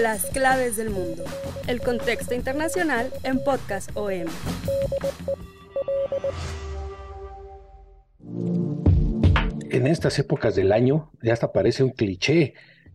Las claves del mundo. El contexto internacional en Podcast OM. En estas épocas del año ya hasta parece un cliché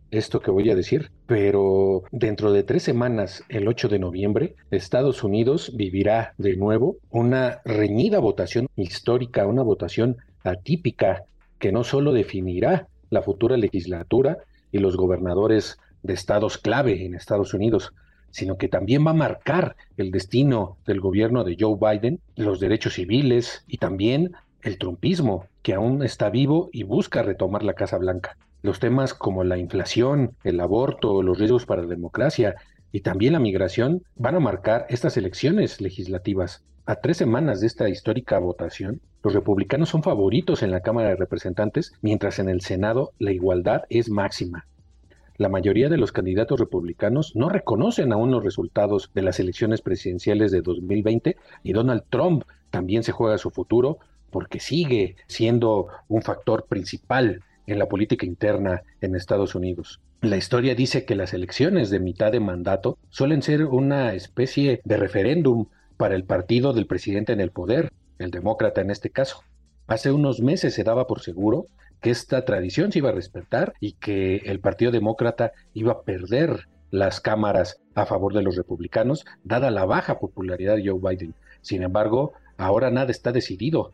esto que voy a decir, pero dentro de tres semanas, el 8 de noviembre, Estados Unidos vivirá de nuevo una reñida votación histórica, una votación atípica que no solo definirá la futura legislatura y los gobernadores de estados clave en Estados Unidos, sino que también va a marcar el destino del gobierno de Joe Biden, los derechos civiles y también el trumpismo, que aún está vivo y busca retomar la Casa Blanca. Los temas como la inflación, el aborto, los riesgos para la democracia y también la migración van a marcar estas elecciones legislativas. A tres semanas de esta histórica votación, los republicanos son favoritos en la Cámara de Representantes, mientras en el Senado la igualdad es máxima. La mayoría de los candidatos republicanos no reconocen aún los resultados de las elecciones presidenciales de 2020 y Donald Trump también se juega su futuro porque sigue siendo un factor principal en la política interna en Estados Unidos. La historia dice que las elecciones de mitad de mandato suelen ser una especie de referéndum para el partido del presidente en el poder, el demócrata en este caso. Hace unos meses se daba por seguro que esta tradición se iba a respetar y que el Partido Demócrata iba a perder las cámaras a favor de los republicanos, dada la baja popularidad de Joe Biden. Sin embargo, ahora nada está decidido.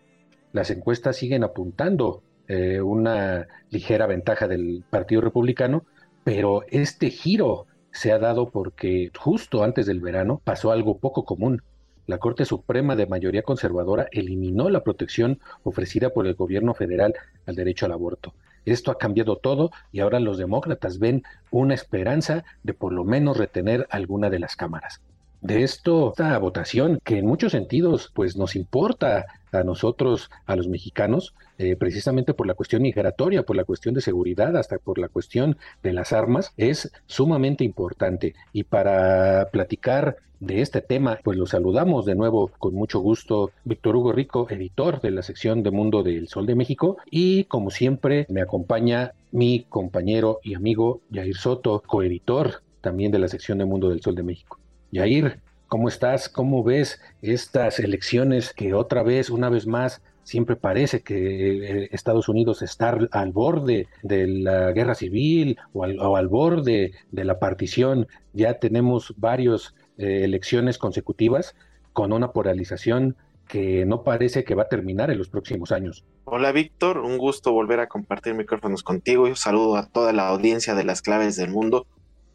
Las encuestas siguen apuntando eh, una ligera ventaja del Partido Republicano, pero este giro se ha dado porque justo antes del verano pasó algo poco común. La Corte Suprema de mayoría conservadora eliminó la protección ofrecida por el gobierno federal al derecho al aborto. Esto ha cambiado todo y ahora los demócratas ven una esperanza de por lo menos retener alguna de las cámaras de esto, esta votación que en muchos sentidos pues nos importa a nosotros, a los mexicanos, eh, precisamente por la cuestión migratoria, por la cuestión de seguridad, hasta por la cuestión de las armas, es sumamente importante. Y para platicar de este tema, pues lo saludamos de nuevo con mucho gusto, Víctor Hugo Rico, editor de la sección de Mundo del Sol de México, y como siempre me acompaña mi compañero y amigo Jair Soto, coeditor también de la sección de Mundo del Sol de México. Yair, ¿cómo estás? ¿Cómo ves estas elecciones que otra vez, una vez más, siempre parece que eh, Estados Unidos está al borde de la guerra civil o al, borde de la partición? Ya tenemos varias eh, elecciones consecutivas con una polarización que no parece que va a terminar en los próximos años. Hola Víctor, un gusto volver a compartir micrófonos contigo. Un saludo a toda la audiencia de las claves del mundo.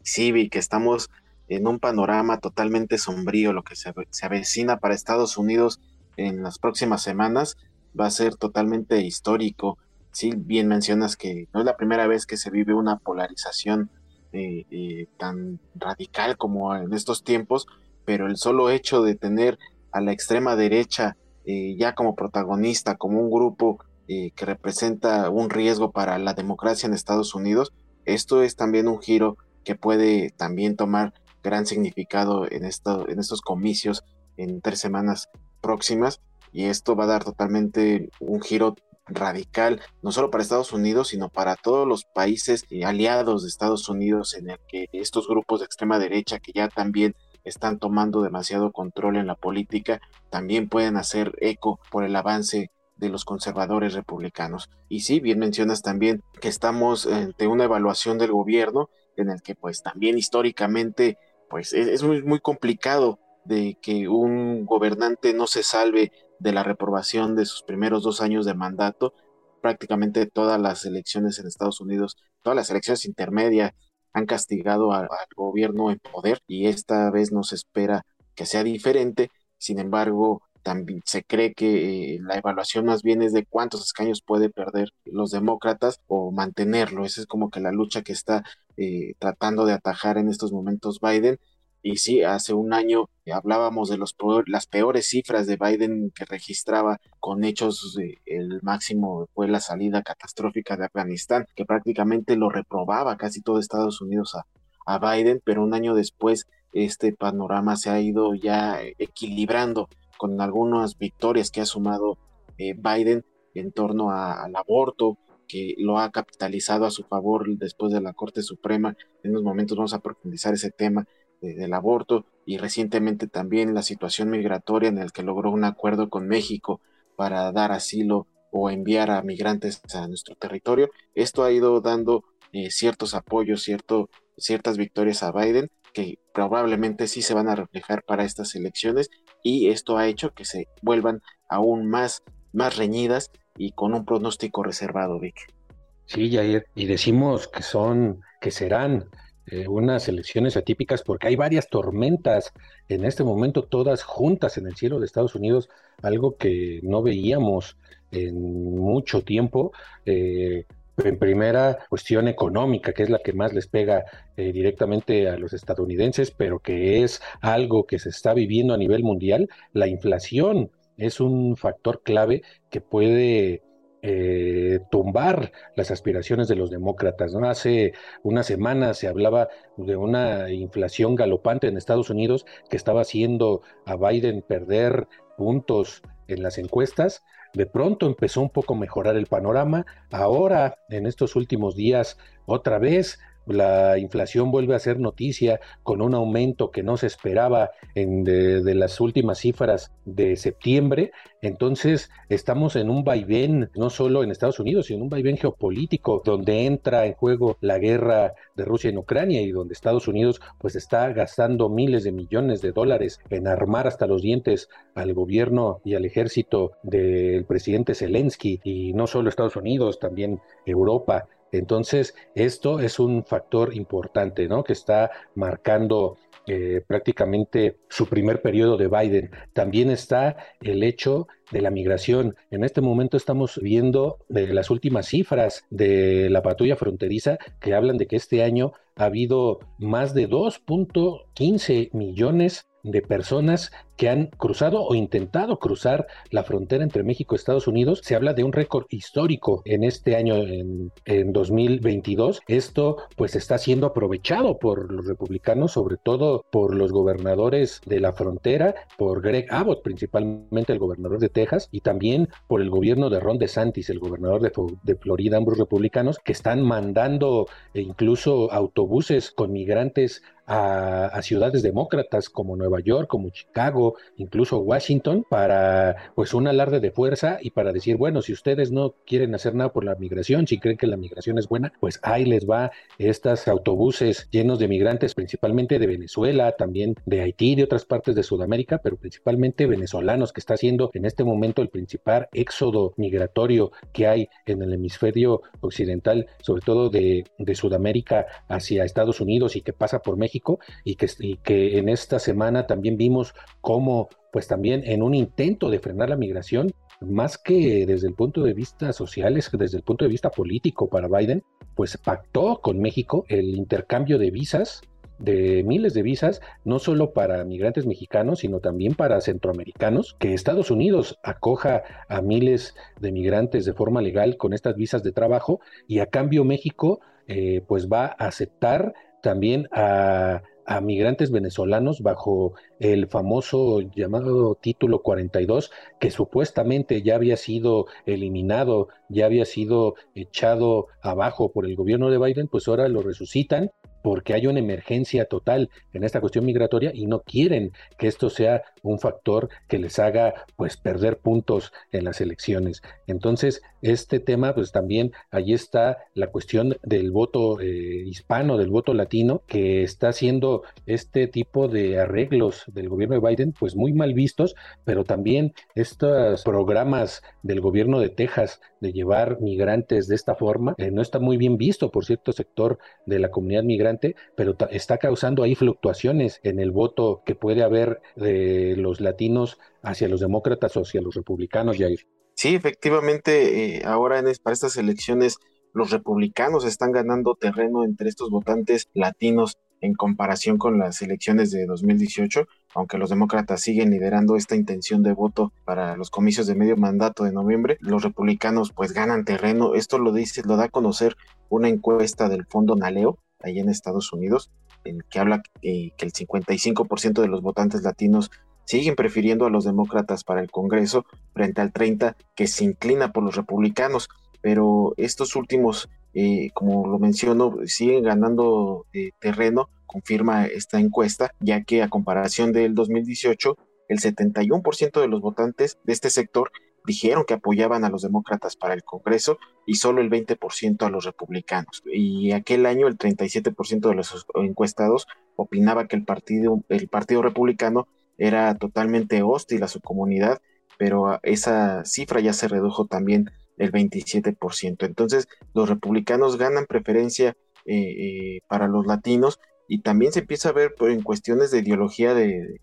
Sí, vi que estamos en un panorama totalmente sombrío, lo que se, avecina para Estados Unidos en las próximas semanas va a ser totalmente histórico. Sí, bien mencionas que no es la primera vez que se vive una polarización eh, eh, tan radical como en estos tiempos, pero el solo hecho de tener a la extrema derecha eh, ya como protagonista, como un grupo que representa un riesgo para la democracia en Estados Unidos, esto es también un giro que puede también tomar gran significado en, en estos comicios en tres semanas próximas y esto va a dar totalmente un giro radical, no solo para Estados Unidos, sino para todos los países aliados de Estados Unidos en el que estos grupos de extrema derecha que ya también están tomando demasiado control en la política, también pueden hacer eco por el avance de los conservadores republicanos. Y sí, bien mencionas también que estamos ante una evaluación del gobierno en el que pues también históricamente pues es, muy, complicado de que un gobernante no se salve de la reprobación de sus primeros dos años de mandato. Prácticamente todas las elecciones en Estados Unidos, todas las elecciones intermedias han castigado al, gobierno en poder y esta vez no se espera que sea diferente. Sin embargo, también se cree que eh, la evaluación más bien es de cuántos escaños puede perder los demócratas o mantenerlo. Esa es como que la lucha que está eh, tratando de atajar en estos momentos Biden. Y sí, hace un año hablábamos de los las peores cifras de Biden que registraba con hechos, el máximo fue la salida catastrófica de Afganistán, que prácticamente lo reprobaba casi todo Estados Unidos a, a Biden, pero un año después este panorama se ha ido ya equilibrando con algunas victorias que ha sumado eh, Biden en torno al aborto, que lo ha capitalizado a su favor después de la Corte Suprema. En unos momentos vamos a profundizar ese tema del aborto y recientemente también la situación migratoria en el que logró un acuerdo con México para dar asilo o enviar a migrantes a nuestro territorio. Esto ha ido dando eh, ciertos apoyos, cierto, ciertas victorias a Biden que probablemente sí se van a reflejar para estas elecciones y esto ha hecho que se vuelvan aún más, más reñidas y con un pronóstico reservado, Vic. Sí, Jair, y decimos que son, que serán eh, unas elecciones atípicas porque hay varias tormentas en este momento todas juntas en el cielo de Estados Unidos, algo que no veíamos en mucho tiempo. Eh, en primera cuestión económica, que es la que más les pega eh, directamente a los estadounidenses, pero que es algo que se está viviendo a nivel mundial, la inflación es un factor clave que puede eh, tumbar las aspiraciones de los demócratas. ¿no? Hace una semana se hablaba de una inflación galopante en Estados Unidos que estaba haciendo a Biden perder puntos en las encuestas. De pronto empezó un poco a mejorar el panorama. Ahora, en estos últimos días, otra vez la inflación vuelve a ser noticia con un aumento que no se esperaba en de, las últimas cifras de septiembre. Entonces estamos en un vaivén, no solo en Estados Unidos, sino en un vaivén geopolítico donde entra en juego la guerra de Rusia en Ucrania y donde Estados Unidos pues está gastando miles de millones de dólares en armar hasta los dientes al gobierno y al ejército del presidente Zelensky y no solo Estados Unidos, también Europa. Entonces, esto es un factor importante, ¿no? Que está marcando eh, prácticamente su primer periodo de Biden. También está el hecho de la migración. En este momento estamos viendo las últimas cifras de la patrulla fronteriza que hablan de que este año ha habido más de 2.15 millones de personas que han cruzado o intentado cruzar la frontera entre México y Estados Unidos. Se habla de un récord histórico en este año, en, en 2022. Esto pues está siendo aprovechado por los republicanos, sobre todo por los gobernadores de la frontera, por Greg Abbott, principalmente el gobernador de Texas, y también por el gobierno de Ron DeSantis, el gobernador de, de Florida, ambos republicanos, que están mandando e incluso autobuses con migrantes a, ciudades demócratas como Nueva York, como Chicago, incluso Washington, para pues un alarde de fuerza y para decir, bueno, si ustedes no quieren hacer nada por la migración, si creen que la migración es buena, pues ahí les va estos autobuses llenos de migrantes, principalmente de Venezuela, también de Haití, de otras partes de Sudamérica, pero principalmente venezolanos, que está siendo en este momento el principal éxodo migratorio que hay en el hemisferio occidental, sobre todo de, de Sudamérica hacia Estados Unidos y que pasa por México y que, en esta semana también vimos cómo, pues también en un intento de frenar la migración, más que desde el punto de vista social, es desde el punto de vista político para Biden, pues pactó con México el intercambio de visas de miles de visas, no solo para migrantes mexicanos, sino también para centroamericanos, que Estados Unidos acoja a miles de migrantes de forma legal con estas visas de trabajo y a cambio México eh, pues va a aceptar también a, migrantes venezolanos bajo el famoso llamado título 42, que supuestamente ya había sido eliminado, ya había sido echado abajo por el gobierno de Biden, pues ahora lo resucitan porque hay una emergencia total en esta cuestión migratoria y no quieren que esto sea un factor que les haga pues perder puntos en las elecciones. Entonces, este tema pues también ahí está la cuestión del voto eh, hispano, del voto latino, que está haciendo este tipo de arreglos del gobierno de Biden pues muy mal vistos, pero también estos programas del gobierno de Texas de llevar migrantes de esta forma eh, no está muy bien visto por cierto sector de la comunidad migrante pero está causando ahí fluctuaciones en el voto que puede haber de los latinos hacia los demócratas o hacia los republicanos, Jair. Sí, efectivamente, eh, ahora en, para estas elecciones los republicanos están ganando terreno entre estos votantes latinos en comparación con las elecciones de 2018, aunque los demócratas siguen liderando esta intención de voto para los comicios de medio mandato de noviembre, los republicanos pues ganan terreno. Esto lo dice, lo da a conocer una encuesta del Fondo Naleo, ahí en Estados Unidos, en que habla que el 55% de los votantes latinos siguen prefiriendo a los demócratas para el Congreso frente al 30% que se inclina por los republicanos. Pero estos últimos, eh, como lo menciono, siguen ganando eh, terreno, confirma esta encuesta, ya que a comparación del 2018, el 71% de los votantes de este sector dijeron que apoyaban a los demócratas para el Congreso y solo el 20% a los republicanos. Y aquel año el 37% de los encuestados opinaba que el partido, el partido republicano era totalmente hostil a su comunidad, pero esa cifra ya se redujo también el 27%. Entonces, los republicanos ganan preferencia eh, eh, para los latinos y también se empieza a ver pues, en cuestiones de ideología de,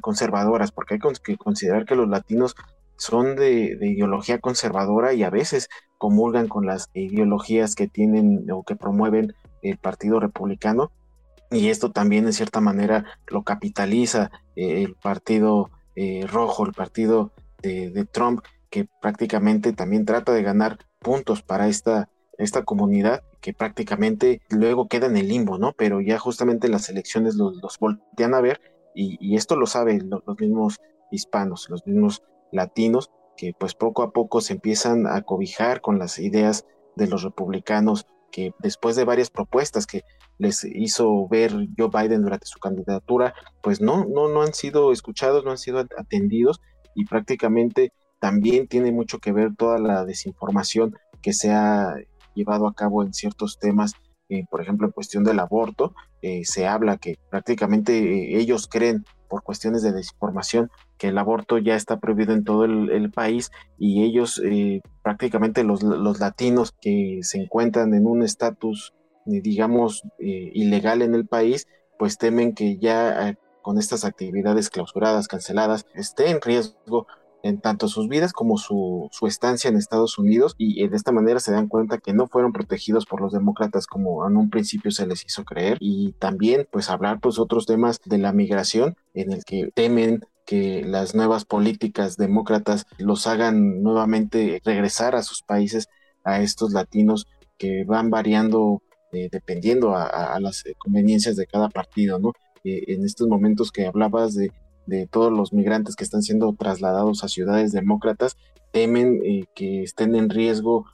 conservadoras, porque hay que considerar que los latinos son de, ideología conservadora y a veces comulgan con las ideologías que tienen o que promueven el Partido Republicano. Y esto también en cierta manera lo capitaliza eh, el Partido Rojo, el Partido de Trump, que prácticamente también trata de ganar puntos para esta, esta comunidad que prácticamente luego queda en el limbo, ¿no? Pero ya justamente las elecciones los, voltean a ver y, esto lo saben los, mismos hispanos, los mismos latinos, que pues poco a poco se empiezan a cobijar con las ideas de los republicanos que después de varias propuestas que les hizo ver Joe Biden durante su candidatura, pues no, no, no han sido escuchados, no han sido atendidos y prácticamente también tiene mucho que ver toda la desinformación que se ha llevado a cabo en ciertos temas, eh, por ejemplo, en cuestión del aborto, eh, se habla que prácticamente eh, ellos creen por cuestiones de desinformación que el aborto ya está prohibido en todo el, país y ellos prácticamente los, los, latinos que se encuentran en un estatus digamos ilegal en el país pues temen que ya con estas actividades clausuradas, canceladas, esté en riesgo en tanto sus vidas como su, estancia en Estados Unidos y de esta manera se dan cuenta que no fueron protegidos por los demócratas como en un principio se les hizo creer y también pues hablar pues otros temas de la migración en el que temen que las nuevas políticas demócratas los hagan nuevamente regresar a sus países a estos latinos que van variando eh, dependiendo a, las conveniencias de cada partido, ¿no? Eh, en estos momentos que hablabas de de todos los migrantes que están siendo trasladados a ciudades demócratas, temen eh, que estén en riesgo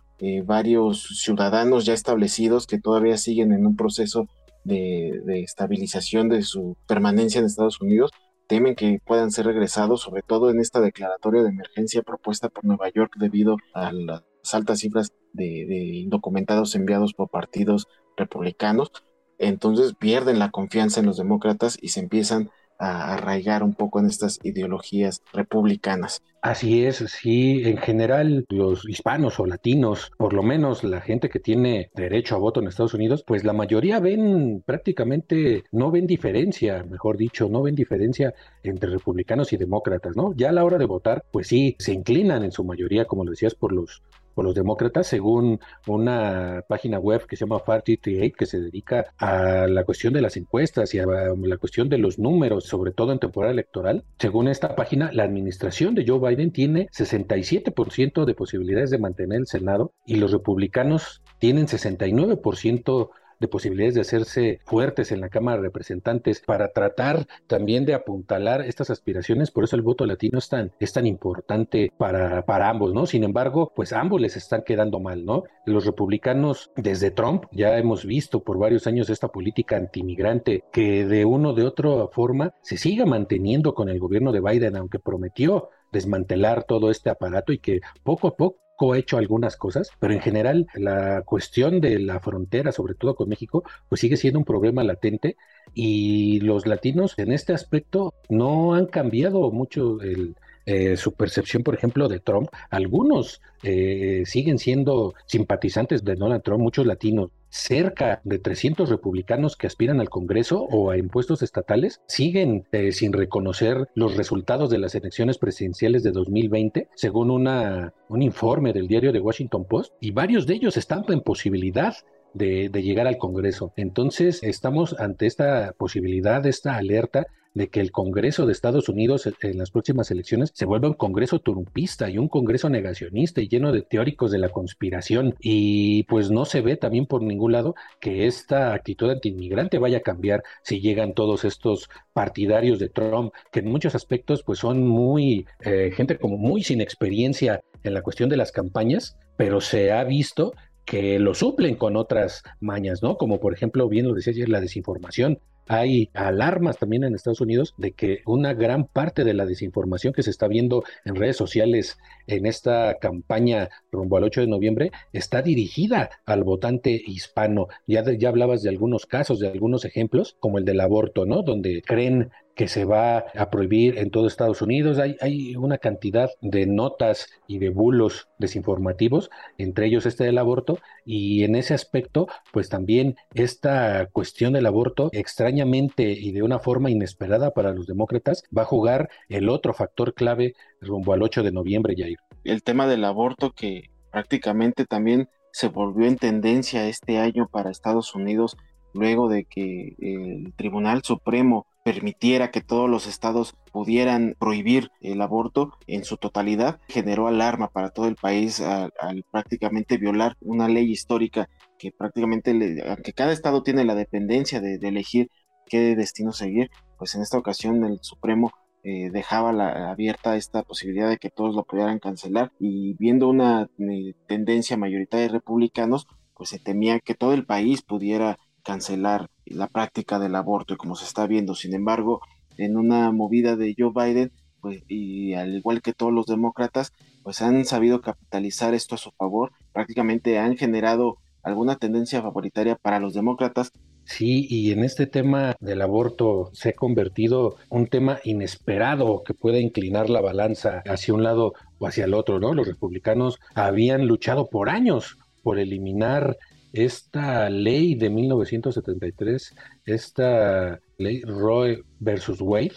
varios ciudadanos ya establecidos que todavía siguen en un proceso de, estabilización de su permanencia en Estados Unidos, temen que puedan ser regresados, sobre todo en esta declaratoria de emergencia propuesta por Nueva York debido a las altas cifras de, indocumentados enviados por partidos republicanos. Entonces pierden la confianza en los demócratas y se empiezan a arraigar un poco en estas ideologías republicanas. Así es, sí, en general los hispanos o latinos, por lo menos la gente que tiene derecho a voto en Estados Unidos, pues la mayoría ven prácticamente, no ven diferencia, mejor dicho, no ven diferencia entre republicanos y demócratas, ¿no? Ya a la hora de votar, pues sí, se inclinan en su mayoría, como lo decías, por los por los demócratas, según una página web que se llama Far38, que se dedica a la cuestión de las encuestas y a la cuestión de los números, sobre todo en temporada electoral. Según esta página, la administración de Joe Biden tiene 67% de posibilidades de mantener el Senado y los republicanos tienen 69% de posibilidades de hacerse fuertes en la Cámara de Representantes para tratar también de apuntalar estas aspiraciones. Por eso el voto latino es tan, es tan importante para, para ambos, ¿no? Sin embargo, pues ambos les están quedando mal, ¿no? Los republicanos, desde Trump, ya hemos visto por varios años esta política antimigrante que de una o de otra forma se siga manteniendo con el gobierno de Biden, aunque prometió desmantelar todo este aparato y que poco a poco ha hecho algunas cosas, pero en general la cuestión de la frontera, sobre todo con México, pues sigue siendo un problema latente y los latinos en este aspecto no han cambiado mucho el, eh, su percepción, por ejemplo, de Trump. Algunos eh, siguen siendo simpatizantes de Donald Trump, muchos latinos cerca de 300 republicanos que aspiran al Congreso o a impuestos estatales siguen eh, sin reconocer los resultados de las elecciones presidenciales de 2020, según una, un informe del diario The Washington Post, y varios de ellos están en posibilidad de, de, llegar al Congreso. Entonces, estamos ante esta posibilidad, esta alerta de que el Congreso de Estados Unidos en las próximas elecciones se vuelva un Congreso turumpista y un Congreso negacionista y lleno de teóricos de la conspiración. Y pues no se ve también por ningún lado que esta actitud antiinmigrante vaya a cambiar si llegan todos estos partidarios de Trump, que en muchos aspectos pues son muy, eh, gente como muy sin experiencia en la cuestión de las campañas, pero se ha visto que lo suplen con otras mañas, ¿no? Como por ejemplo, bien lo decía ayer, la desinformación. Hay alarmas también en Estados Unidos de que una gran parte de la desinformación que se está viendo en redes sociales en esta campaña rumbo al 8 de noviembre está dirigida al votante hispano. Ya, ya hablabas de algunos casos, de algunos ejemplos, como el del aborto, ¿no? Donde creen que se va a prohibir en todo Estados Unidos. Hay, hay, una cantidad de notas y de bulos desinformativos, entre ellos este del aborto, y en ese aspecto, pues también esta cuestión del aborto, extrañamente y de una forma inesperada para los demócratas, va a jugar el otro factor clave rumbo al 8 de noviembre, Jair. El tema del aborto que prácticamente también se volvió en tendencia este año para Estados Unidos luego de que el Tribunal Supremo permitiera que todos los estados pudieran prohibir el aborto en su totalidad, generó alarma para todo el país al, prácticamente violar una ley histórica que prácticamente, aunque cada estado tiene la dependencia de, elegir qué destino seguir, pues en esta ocasión el Supremo eh, dejaba la, abierta esta posibilidad de que todos lo pudieran cancelar y viendo una eh, tendencia mayoritaria de republicanos, pues se temía que todo el país pudiera cancelar la práctica del aborto y como se está viendo. Sin embargo, en una movida de Joe Biden, pues, y al igual que todos los demócratas, pues han sabido capitalizar esto a su favor. Prácticamente han generado alguna tendencia favoritaria para los demócratas. Sí, y en este tema del aborto se ha convertido un tema inesperado que puede inclinar la balanza hacia un lado o hacia el otro, ¿no? Los republicanos habían luchado por años por eliminar esta ley de 1973, esta ley Roe versus Wade,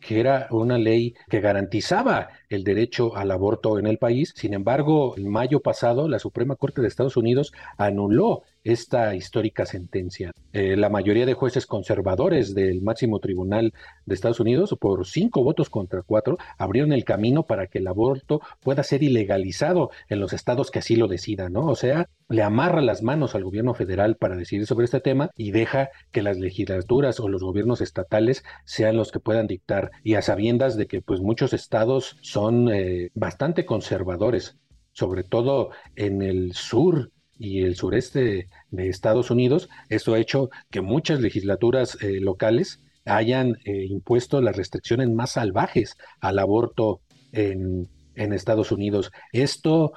que era una ley que garantizaba el derecho al aborto en el país. Sin embargo, en mayo pasado, la Suprema Corte de Estados Unidos anuló esta histórica sentencia. Eh, la mayoría de jueces conservadores del máximo tribunal de Estados Unidos, por cinco votos contra cuatro, abrieron el camino para que el aborto pueda ser ilegalizado en los estados que así lo decidan, ¿no? O sea, le amarra las manos al gobierno federal para decidir sobre este tema y deja que las legislaturas o los gobiernos estatales sean los que puedan dictar y a sabiendas de que pues muchos estados son eh, bastante conservadores, sobre todo en el sur y el sureste de Estados Unidos. Esto ha hecho que muchas legislaturas eh, locales hayan eh, impuesto las restricciones más salvajes al aborto en, Estados Unidos. Esto,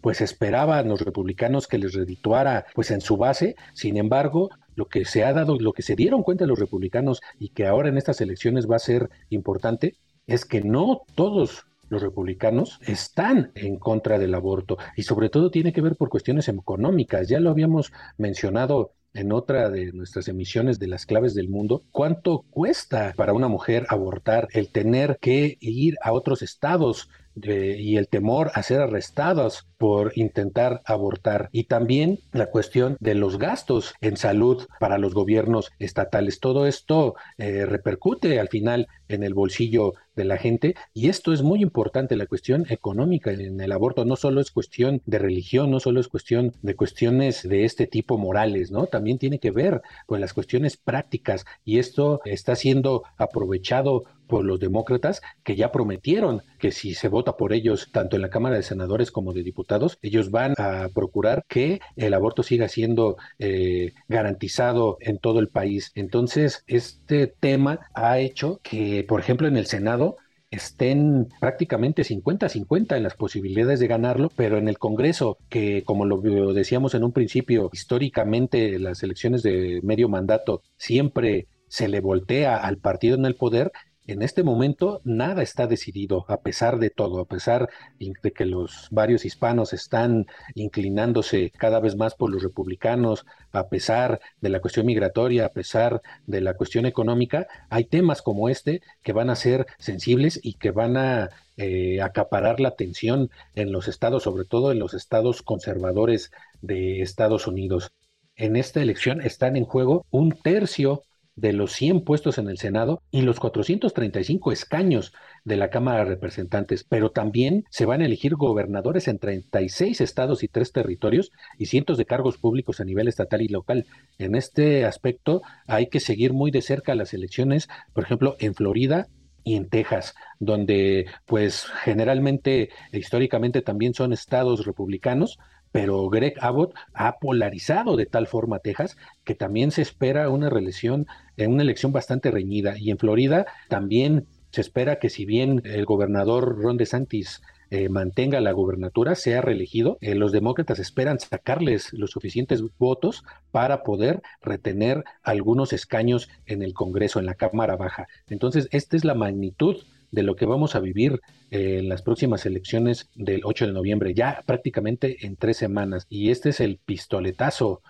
pues esperaban los republicanos que les redituara, pues en su base. Sin embargo, lo que se ha dado, lo que se dieron cuenta los republicanos y que ahora en estas elecciones va a ser importante, es que no todos los republicanos están en contra del aborto y sobre todo tiene que ver por cuestiones económicas. Ya lo habíamos mencionado en otra de nuestras emisiones de las claves del mundo, cuánto cuesta para una mujer abortar el tener que ir a otros estados y el temor a ser arrestados por intentar abortar y también la cuestión de los gastos en salud para los gobiernos estatales. Todo esto eh, repercute al final en el bolsillo de la gente y esto es muy importante, la cuestión económica en el aborto no solo es cuestión de religión, no solo es cuestión de cuestiones de este tipo morales, ¿no? También tiene que ver con las cuestiones prácticas y esto está siendo aprovechado por los demócratas que ya prometieron que si se vota por ellos, tanto en la Cámara de Senadores como de Diputados, ellos van a procurar que el aborto siga siendo eh, garantizado en todo el país. Entonces, este tema ha hecho que, por ejemplo, en el Senado, estén prácticamente 50-50 en las posibilidades de ganarlo, pero en el Congreso, que como lo decíamos en un principio, históricamente las elecciones de medio mandato siempre se le voltea al partido en el poder, En este momento nada está decidido, a pesar de todo, a pesar de que los varios hispanos están inclinándose cada vez más por los republicanos, a pesar de la cuestión migratoria, a pesar de la cuestión económica, hay temas como este que van a ser sensibles y que van a eh, acaparar la atención en los estados, sobre todo en los estados conservadores de Estados Unidos. En esta elección están en juego un tercio de los 100 puestos en el Senado y los 435 escaños de la Cámara de Representantes, pero también se van a elegir gobernadores en 36 estados y tres territorios y cientos de cargos públicos a nivel estatal y local. En este aspecto hay que seguir muy de cerca las elecciones, por ejemplo, en Florida y en Texas, donde pues generalmente, históricamente también son estados republicanos, pero Greg Abbott ha polarizado de tal forma Texas que también se espera una reelección, en una elección bastante reñida. Y en Florida también se espera que si bien el gobernador Ron DeSantis eh, mantenga la gubernatura, sea reelegido, eh, los demócratas esperan sacarles los suficientes votos para poder retener algunos escaños en el Congreso, en la Cámara Baja. Entonces, esta es la magnitud de lo que vamos a vivir eh, en las próximas elecciones del 8 de noviembre, ya prácticamente en tres semanas. Y este es el pistoletazo,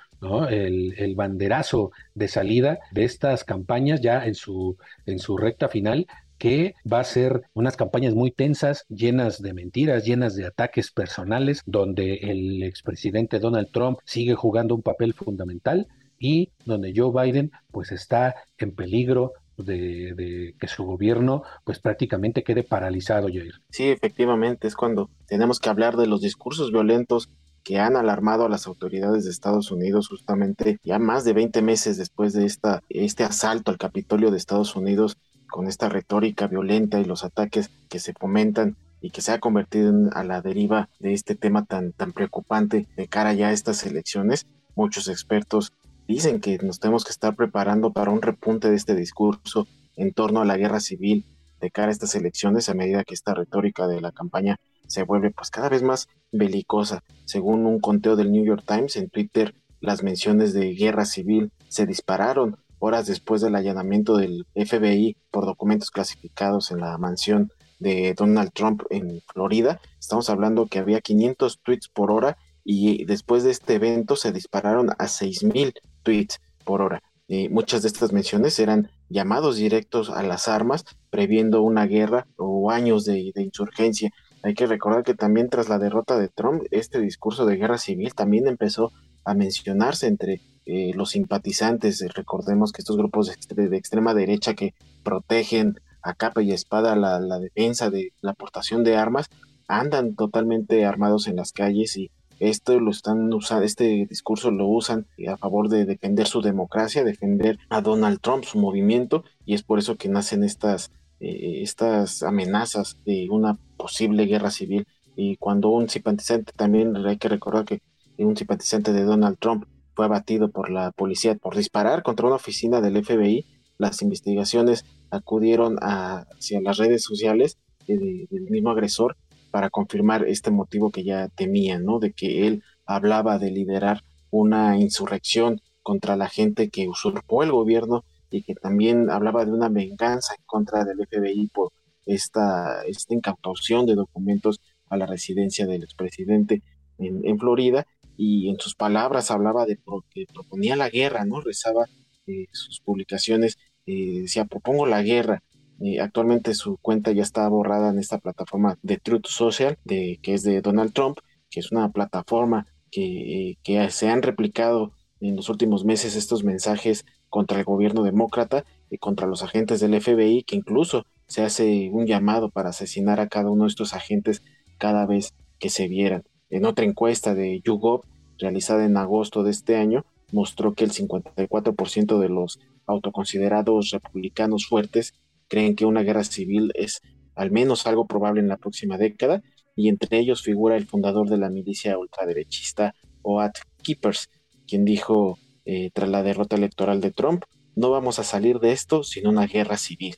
el, el banderazo de salida de estas campañas ya en su, en su recta final que va a ser unas campañas muy tensas, llenas de mentiras, llenas de ataques personales, donde el expresidente Donald Trump sigue jugando un papel fundamental y donde Joe Biden pues está en peligro de, que su gobierno pues prácticamente quede paralizado, Jair. Sí, efectivamente, es cuando tenemos que hablar de los discursos violentos que han alarmado a las autoridades de Estados Unidos justamente ya más de 20 meses después de esta, este asalto al Capitolio de Estados Unidos con esta retórica violenta y los ataques que se fomentan y que se ha convertido en, a la deriva de este tema tan, tan preocupante de cara ya a estas elecciones. Muchos expertos dicen que nos tenemos que estar preparando para un repunte de este discurso en torno a la guerra civil de cara a estas elecciones a medida que esta retórica de la campaña se vuelve pues cada vez más belicosa. Según un conteo del New York Times en Twitter, las menciones de guerra civil se dispararon horas después del allanamiento del FBI por documentos clasificados en la mansión de Donald Trump en Florida. Estamos hablando que había 500 tweets por hora y después de este evento se dispararon a 6.000 tweets por hora. Muchas de estas menciones eran llamados directos a las armas, previendo una guerra o años de, insurgencia. Hay que recordar que también tras la derrota de Trump, este discurso de guerra civil también empezó a mencionarse entre eh, los simpatizantes. Recordemos que estos grupos de, extrema derecha que protegen a capa y espada la defensa de la aportación de armas, andan totalmente armados en las calles y esto lo están usando, este discurso lo usan a favor de defender su democracia, defender a Donald Trump, su movimiento, y es por eso que nacen estas, eh, estas amenazas de una posible guerra civil. Y cuando un simpatizante, también hay que recordar que un simpatizante de Donald Trump fue abatido por la policía por disparar contra una oficina del FBI, las investigaciones acudieron hacia las redes sociales del mismo agresor para confirmar este motivo que ya temían, ¿no? De que él hablaba de liderar una insurrección contra la gente que usurpó el gobierno y que también hablaba de una venganza en contra del FBI por esta, esta incautación de documentos a la residencia del expresidente en, Florida y en sus palabras hablaba de que proponía la guerra, ¿no? Rezaba eh, sus publicaciones, eh, decía, propongo la guerra, actualmente su cuenta ya está borrada en esta plataforma de Truth Social, de, que es de Donald Trump, que es una plataforma que, que se han replicado en los últimos meses estos mensajes contra el gobierno demócrata y contra los agentes del FBI, que incluso se hace un llamado para asesinar a cada uno de estos agentes cada vez que se vieran. En otra encuesta de YouGov, realizada en agosto de este año, mostró que el 54% de los autoconsiderados republicanos fuertes creen que una guerra civil es al menos algo probable en la próxima década, y entre ellos figura el fundador de la milicia ultraderechista Oath Keepers, quien dijo eh, tras la derrota electoral de Trump, no vamos a salir de esto sin una guerra civil.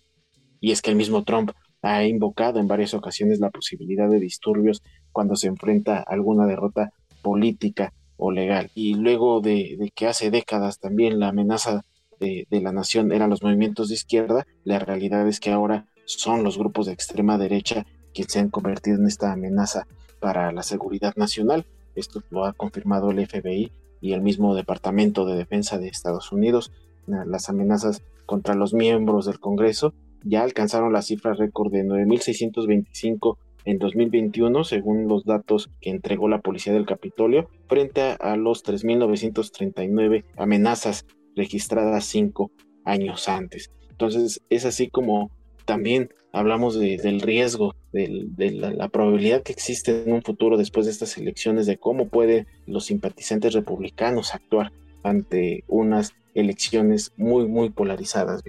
Y es que el mismo Trump ha invocado en varias ocasiones la posibilidad de disturbios cuando se enfrenta a alguna derrota política o legal. Y luego de que hace décadas también la amenaza de, la nación eran los movimientos de izquierda, la realidad es que ahora son los grupos de extrema derecha quienes se han convertido en esta amenaza para la seguridad nacional. Esto lo ha confirmado el FBI y el mismo Departamento de Defensa de Estados Unidos. Las amenazas contra los miembros del Congreso ya alcanzaron la cifra récord de 9.625 en 2021, según los datos que entregó la Policía del Capitolio, frente a, los 3.939 amenazas registradas cinco años antes. Entonces es así como también hablamos del riesgo, de la, probabilidad que existe en un futuro después de estas elecciones, de cómo pueden los simpatizantes republicanos actuar ante unas elecciones muy, muy polarizadas.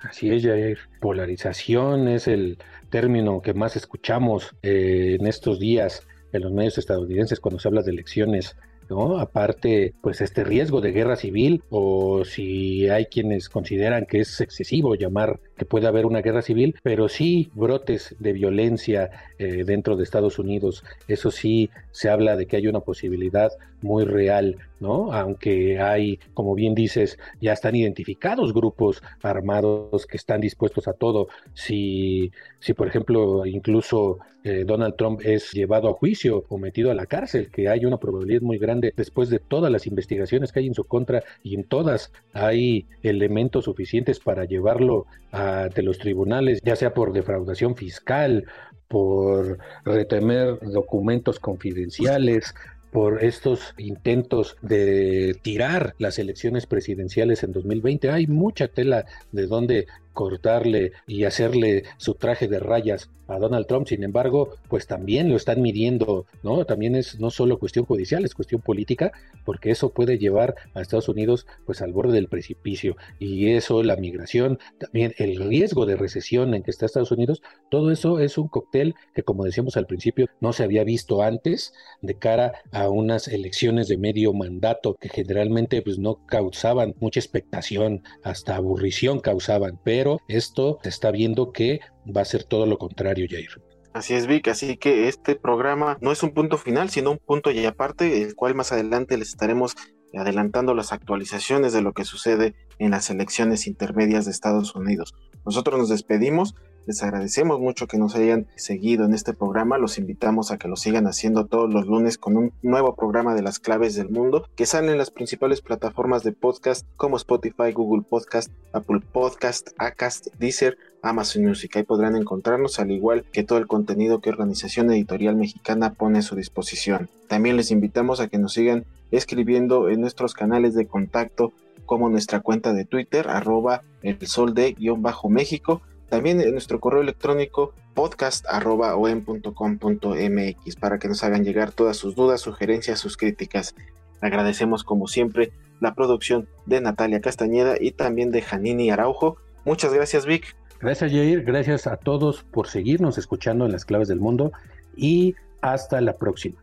Así es, Jair. Polarización es el término que más escuchamos eh, en estos días en los medios estadounidenses cuando se habla de elecciones ¿no? Aparte, pues este riesgo de guerra civil o si hay quienes consideran que es excesivo llamar que puede haber una guerra civil, pero sí brotes de violencia eh, dentro de Estados Unidos. Eso sí se habla de que hay una posibilidad muy real, ¿no? Aunque hay, como bien dices, ya están identificados grupos armados que están dispuestos a todo. Si, si por ejemplo, incluso eh, Donald Trump es llevado a juicio o metido a la cárcel, que hay una probabilidad muy grande después de todas las investigaciones que hay en su contra y en todas hay elementos suficientes para llevarlo ante los tribunales, ya sea por defraudación fiscal, por retener documentos confidenciales, por estos intentos de tirar las elecciones presidenciales en 2020. Hay mucha tela de donde cortarle y hacerle su traje de rayas a Donald Trump. Sin embargo, pues también lo están midiendo, ¿no? También es no solo cuestión judicial, es cuestión política, porque eso puede llevar a Estados Unidos pues al borde del precipicio. Y eso, la migración, también el riesgo de recesión en que está Estados Unidos, todo eso es un cóctel que, como decíamos al principio, no se había visto antes de cara a unas elecciones de medio mandato que generalmente pues no causaban mucha expectación, hasta aburrición causaban, pero esto se está viendo que va a ser todo lo contrario, Jair. Así es, Vic. Así que este programa no es un punto final, sino un punto y aparte, el cual más adelante les estaremos adelantando las actualizaciones de lo que sucede en las elecciones intermedias de Estados Unidos. Nosotros nos despedimos, les agradecemos mucho que nos hayan seguido en este programa. Los invitamos a que lo sigan haciendo todos los lunes con un nuevo programa de las claves del mundo que sale en las principales plataformas de podcast como Spotify, Google Podcast, Apple Podcast, Acast, Deezer, Amazon Music. Ahí podrán encontrarnos al igual que todo el contenido que Organización Editorial Mexicana pone a su disposición. También les invitamos a que nos sigan escribiendo en nuestros canales de contacto como nuestra cuenta de Twitter, arroba el sol de guion bajo México también en nuestro correo electrónico podcast.om.com.mx para que nos hagan llegar todas sus dudas, sugerencias, sus críticas. Agradecemos como siempre la producción de Natalia Castañeda y también de Janini Araujo. Muchas gracias Vic. Gracias Jair, gracias a todos por seguirnos escuchando en las claves del mundo y hasta la próxima.